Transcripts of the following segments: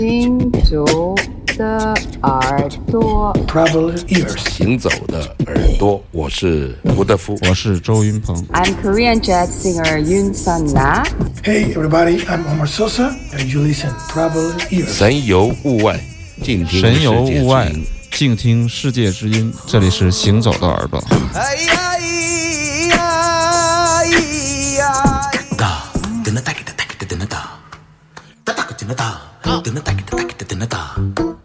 行走的耳朵。Travel ears. 行走的耳朵，我是吴德夫。我是周云鹏。I'm Korean jazz singer Yoon Sun Na. Hey, everybody, I'm Omar Sosa, and you listen Travel ears. 神游物外，静听神游世界之物外音，静听世界之音。这里是行走的耳朵。哎呀咿呀咿呀，哒，噔哒哒哒哒哒哒哒，哒哒噔哒哒，噔哒哒 哒哒哒哒哒。哒哒噔哒哒这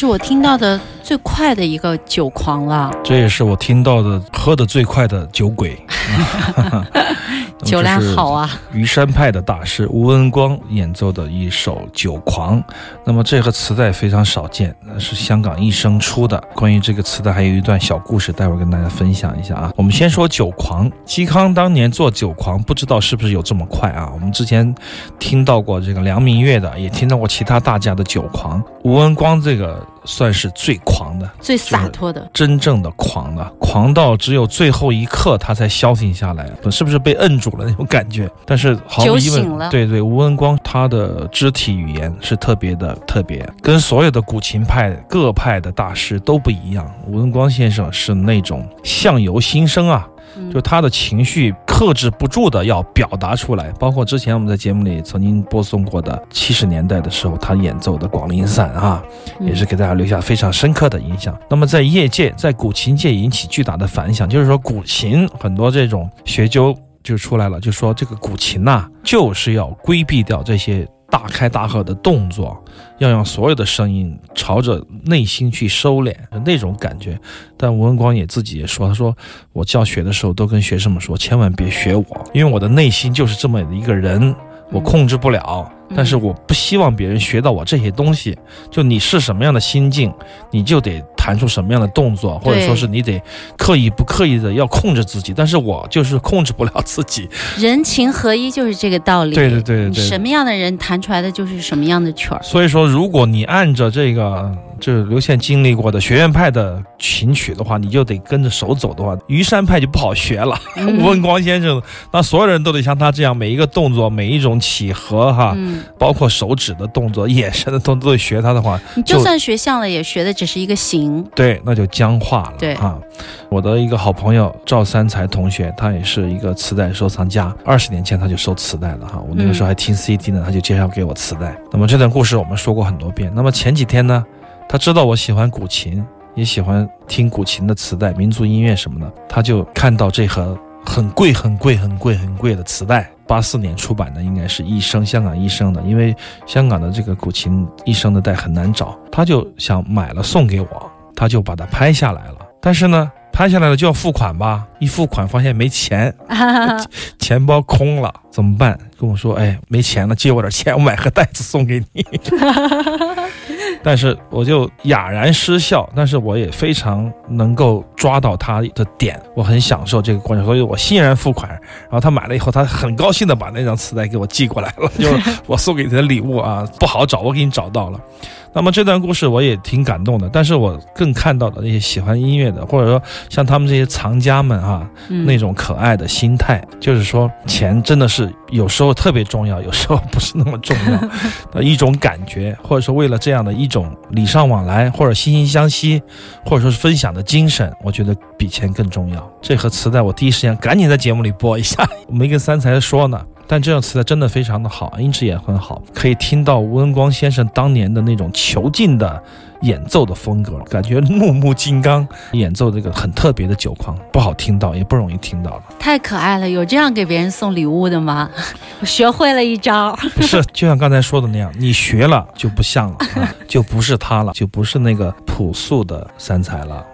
是我听到的最快的一个酒狂了，这也是我听到的喝的最快的酒鬼。酒量好啊！虞山派的大师吴文光演奏的一首《酒狂》，那么这个磁带非常少见，那是香港一生出的。关于这个磁带还有一段小故事，待会儿跟大家分享一下啊。我们先说《酒狂》，嵇康当年做《酒狂》，不知道是不是有这么快啊？我们之前听到过这个梁明月的，也听到过其他大家的《酒狂》，吴文光这个算是最狂的，最洒脱的，真正的狂的，狂到只有最后一刻他才消停下来，是不是被摁住了那种感觉？但是毫无疑问，对对，吴文光他的肢体语言是特别的特别，跟所有的古琴派各派的大师都不一样。吴文光先生是那种相由心生啊。嗯就他的情绪克制不住的要表达出来，包括之前我们在节目里曾经播送过的七十年代的时候他演奏的《广陵散》啊，嗯也是给大家留下非常深刻的影响。那么在业界，在古琴界引起巨大的反响，就是说古琴很多这种学究就出来了，就说这个古琴呐、就是要规避掉这些大开大合的动作，要让所有的声音朝着内心去收敛那种感觉。但吴文光也自己也说，他说我教学的时候都跟学生们说，千万别学我，因为我的内心就是这么的一个人，我控制不了。但是我不希望别人学到我这些东西。就你是什么样的心境，你就得弹出什么样的动作，或者说是你得刻意不刻意的要控制自己。但是我就是控制不了自己。人情合一就是这个道理。对对对对对什么样的人弹出来的就是什么样的曲儿。所以说，如果你按着这个就是刘宪经历过的学院派的琴曲的话，你就得跟着手走的话，虞山派就不好学了。嗯 吴文光先生，那所有人都得像他这样，每一个动作、每一种起合哈，嗯，包括手指的动作、眼神的动作，都得学他的话，你就算学像了，也学的只是一个形。对，那就僵化了。对啊，我的一个好朋友赵三才同学，他也是一个磁带收藏家，二十年前他就收磁带了哈。我那个时候还听 CD 呢，他就介绍给我磁带。那么这段故事我们说过很多遍。那么前几天呢，他知道我喜欢古琴，也喜欢听古琴的磁带、民族音乐什么的，他就看到这盒很贵、很贵、很贵、很贵的磁带。八四年出版的，应该是一生香港一生的，因为香港的这个古琴一生的带很难找，他就想买了送给我，他就把它拍下来了。但是呢，拍下来了就要付款吧，一付款发现没钱，钱包空了，怎么办？跟我说，哎，没钱了，借我点钱，我买盒袋子送给你。但是我就哑然失笑，但是我也非常能够抓到他的点，我很享受这个过程，所以我欣然付款。然后他买了以后，他很高兴的把那张磁带给我寄过来了，就是我送给你的礼物啊，不好找，我给你找到了。那么这段故事我也挺感动的，但是我更看到的那些喜欢音乐的，或者说像他们这些藏家们啊，嗯那种可爱的心态，就是说钱真的是有时候特别重要，有时候不是那么重要 的一种感觉，或者说为了这样的一种礼尚往来，或者惺惺相惜，或者说是分享的精神，我觉得比钱更重要。这盒磁带我第一时间赶紧在节目里播一下，我没跟三才说呢。但这首磁带真的非常的好，音质也很好，可以听到吴文光先生当年的那种遒劲的演奏的风格，感觉怒目金刚演奏这个很特别的酒框，不好听到，也不容易听到了。太可爱了，有这样给别人送礼物的吗？我 学会了一招。不是，就像刚才说的那样，你学了就不像了，啊、就不是他了，就不是那个朴素的三彩了。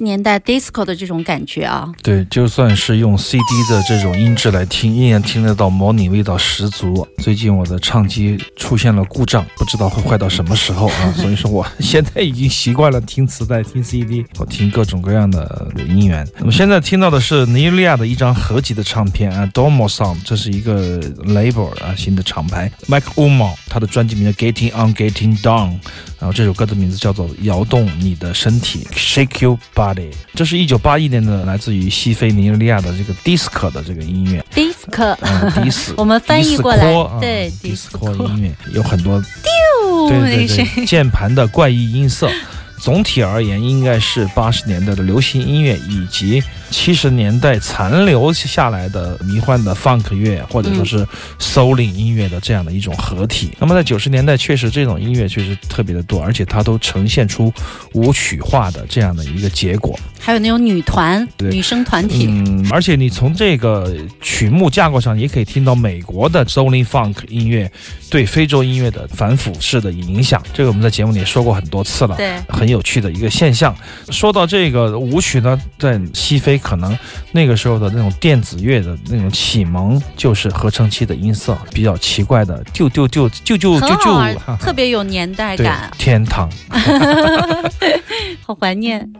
十年代 disco 的这种感觉啊！对，就算是用 CD 的这种音质来听，依然听得到模拟味道十足。最近我的唱机出现了故障，不知道会坏到什么时候啊！所以说我现在已经习惯了听磁带、听 CD，我听各种各样的音源。那么现在听到的是尼日利亚的一张合集的唱片啊，Domo Sound，这是一个 label 啊，新的厂牌。Mike Umo 他的专辑名叫 Getting On Getting Down，然后这首歌的名字叫做摇动你的身体，Shake Your Body。这是一九八一年的来自于西非尼日利亚的这个 disco 的这个音乐，disco，嗯，迪斯，我们翻译过来。对 disco 音乐有很多丢对对对键盘的怪异音色。总体而言，应该是八十年代的流行音乐以及七十年代残留下来的迷幻的 funk 乐，或者说是 souling 音乐的这样的一种合体。那么在九十年代，确实这种音乐确实特别的多，而且它都呈现出舞曲化的这样的一个结果。还有那种女团、对女生团体，嗯，而且你从这个曲目架构上，也可以听到美国的 Souling Funk 音乐对非洲音乐的反腐式的影响。这个我们在节目里也说过很多次了，对很有趣的一个现象。说到这个舞曲呢，在西非可能那个时候的那种电子乐的那种启蒙，就是合成器的音色，比较奇怪的，啾啾啾啾啾啾啾，很好玩哈，哈特别有年代感，天堂。好怀念。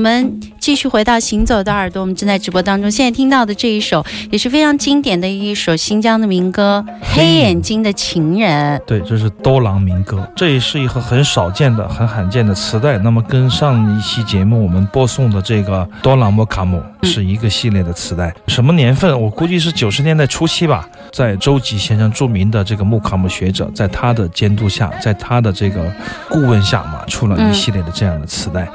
们继续回到《行走的耳朵》，我们正在直播当中。现在听到的这一首也是非常经典的一首新疆的民歌《黑眼睛的情人》。对，这是多朗民歌，这也是一个很少见的、很罕见的磁带。那么跟上一期节目我们播送的这个多朗莫卡姆是一个系列的磁带。什么年份？我估计是九十年代初期吧。在周吉先生著名的这个穆卡姆学者，在他的监督下，在他的这个顾问下嘛，出了一系列的这样的磁带。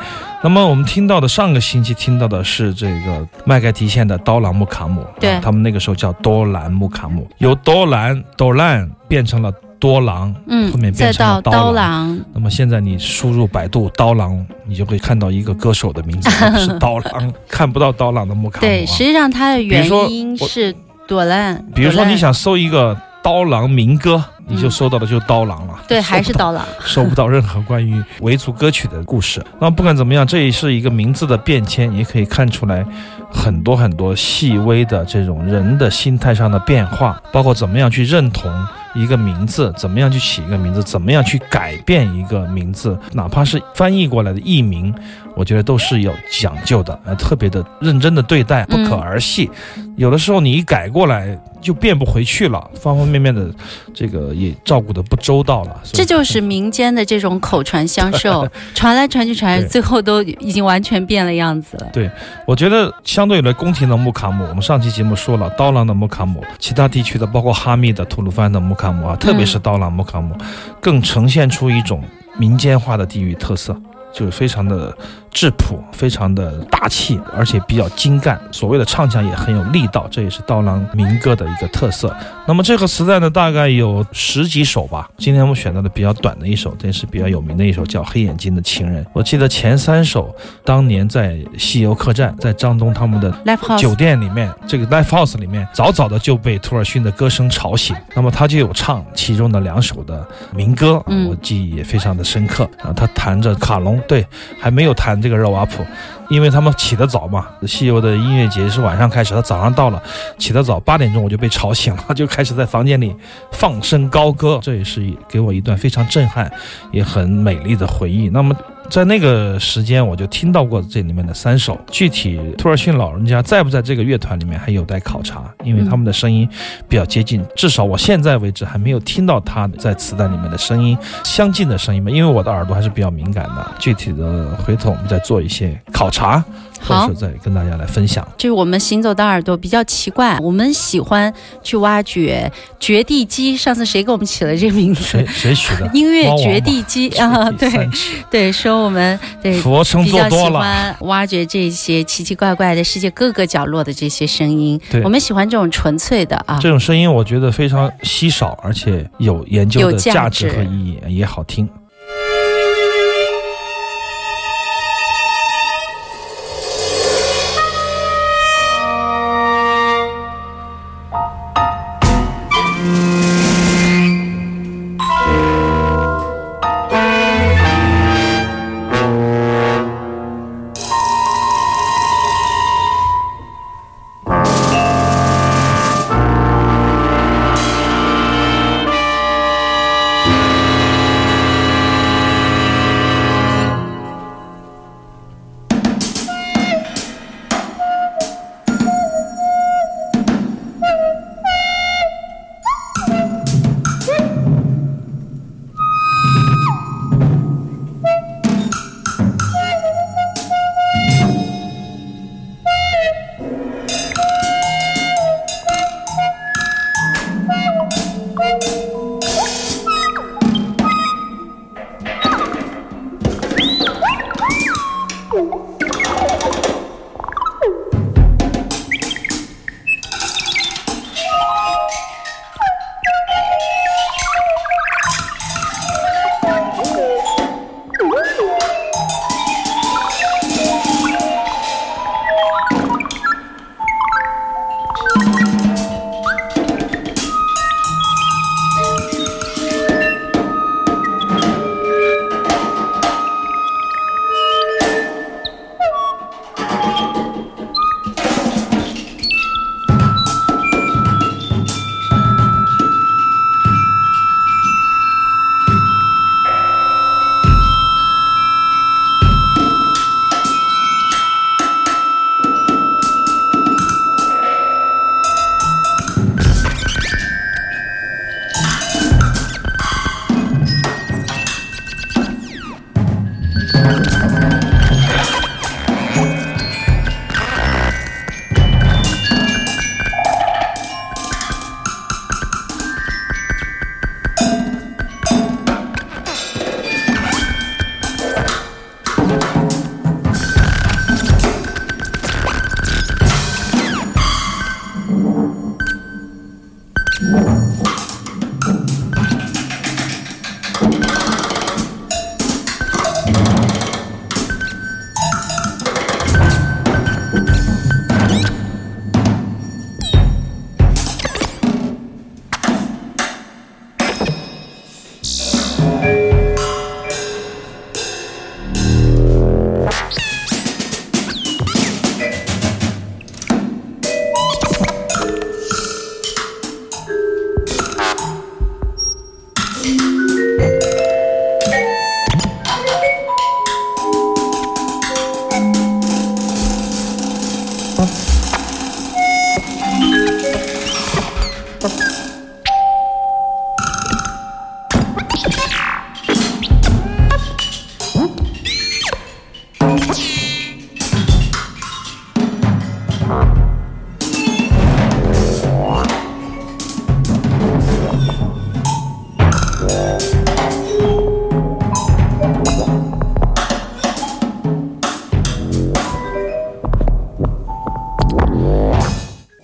那么我们听到的上个星期听到的是这个麦盖提县的刀郎木卡姆，对啊他们那个时候叫多兰木卡姆，由多兰多兰变成了多郎，嗯后面，变成了到刀郎。那么现在你输入百度刀郎，你就会看到一个歌手的名字，是刀郎，看不到刀郎的木卡姆、啊。对，实际上它的原因是朵兰，比如说你想搜一个刀郎民歌，你就收到的就是刀郎了。嗯对，还是刀郎，收不到任何关于维族歌曲的故事。那不管怎么样，这也是一个名字的变迁，也可以看出来很多很多细微的这种人的心态上的变化，包括怎么样去认同一个名字，怎么样去起一个名字，怎么样去改变一个名字，哪怕是翻译过来的译名，我觉得都是有讲究的，呃，特别的认真的对待，不可儿戏。有的时候你一改过来就变不回去了，方方面面的这个也照顾的不周到了。这就是民间的这种口传相授，传来传去传来，最后都已经完全变了样子了。对我觉得相对于来宫廷的木卡姆，我们上期节目说了，刀郎的木卡姆，其他地区的包括哈密的、吐鲁番的木卡姆啊，特别是刀郎木卡姆，更呈现出一种民间化的地域特色。就是非常的质朴，非常的大气，而且比较精干。所谓的唱腔也很有力道，这也是刀郎民歌的一个特色。那么这个磁带呢，大概有十几首吧。今天我们选到的比较短的一首，这是比较有名的一首，叫《黑眼睛的情人》。我记得前三首当年在西游客栈，在张东他们的酒店里面，这个 live house 里面，早早的就被托尔逊的歌声吵醒。那么他就有唱其中的两首的民歌，嗯我记忆也非常的深刻。啊，他弹着卡农，对，还没有弹这个热瓦普，因为他们起得早嘛。西游的音乐节是晚上开始，他早上到了，起得早，八点钟我就被吵醒了，就开始在房间里放声高歌，这也是给我一段非常震撼，也很美丽的回忆。那么。在那个时间，我就听到过这里面的三首。具体托尔逊老人家在不在这个乐团里面，还有待考察，因为他们的声音比较接近。至少我现在为止还没有听到他在磁带里面的声音相近的声音吧，因为我的耳朵还是比较敏感的。具体的，回头我们再做一些考察，或好者再跟大家来分享。就是我们行走的耳朵比较奇怪，我们喜欢去挖掘掘地机。上次谁给我们起了这个名字谁？谁取的？音乐掘地机啊，对 对，说我们对俯卧撑比较喜做多了，欢挖掘这些奇奇怪怪的世界各个角落的这些声音对，我们喜欢这种纯粹的啊。这种声音我觉得非常稀少，而且有研究的价值值和意义，也好听。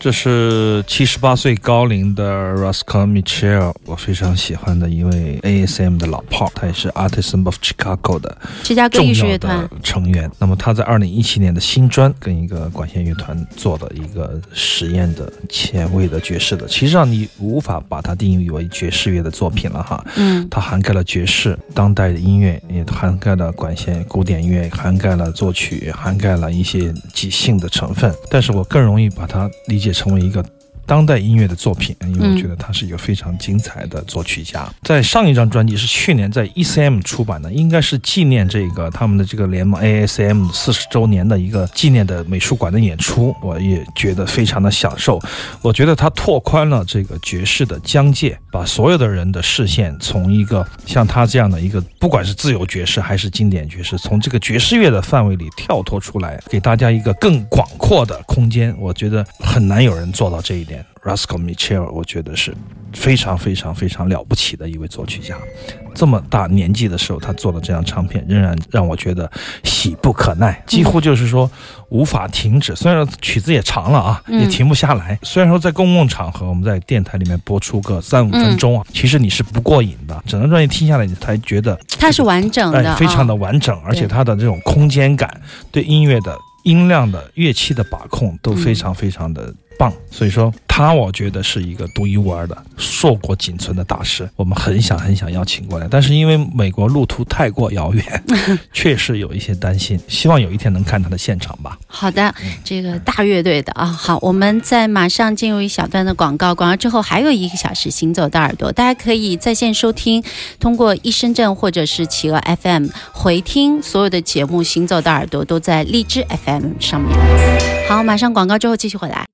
这是七十八岁高龄的 Rascal Mitchell，我非常喜欢的一位 ASM 的老炮儿，他也是 Artisan of Chicago 的芝加哥重艺术乐要团的，成员。那么他在二零一七年的新专跟一个管弦乐团做的一个实验的前卫的爵士的，其实上你无法把它定义为爵士乐的作品了哈。嗯，它涵盖了爵士、当代的音乐，也涵盖了管弦、古典乐，涵盖了作曲，涵盖了一些即兴的成分。但是我更容易把它理解成为一个。当代音乐的作品，因为我觉得他是一个非常精彩的作曲家。在上一张专辑是去年在 ECM 出版的，应该是纪念这个他们的这个联盟 ASM 四十周年的一个纪念的美术馆的演出，我也觉得非常的享受。我觉得他拓宽了这个爵士的疆界，把所有的人的视线从一个像他这样的一个，不管是自由爵士还是经典爵士，从这个爵士乐的范围里跳脱出来，给大家一个更广阔的空间。我觉得很难有人做到这一点。Roscoe Mitchell，我觉得是非常非常非常了不起的一位作曲家。这么大年纪的时候，他做的这张唱片，仍然让我觉得喜不可耐，几乎就是说无法停止。虽然曲子也长了啊，也停不下来。虽然说在公共场合，我们在电台里面播出个三五分钟啊，其实你是不过瘾的。整张专辑听下来，你才觉得它是完整的，哎，非常的啊完整，而且对它的这种空间感，对音乐的音量的乐器的把控都非常非常的棒。所以说，他我觉得是一个独一无二的、硕果仅存的大师。我们很想很想邀请过来，但是因为美国路途太过遥远，确实有一些担心。希望有一天能看他的现场吧。好的，这个大乐队的啊，好，我们在马上进入一小段的广告，广告之后还有一个小时行走的耳朵，大家可以在线收听，通过一深圳或者是企鹅 FM 回听所有的节目，行走的耳朵都在荔枝 FM 上面。好，马上广告之后继续回来。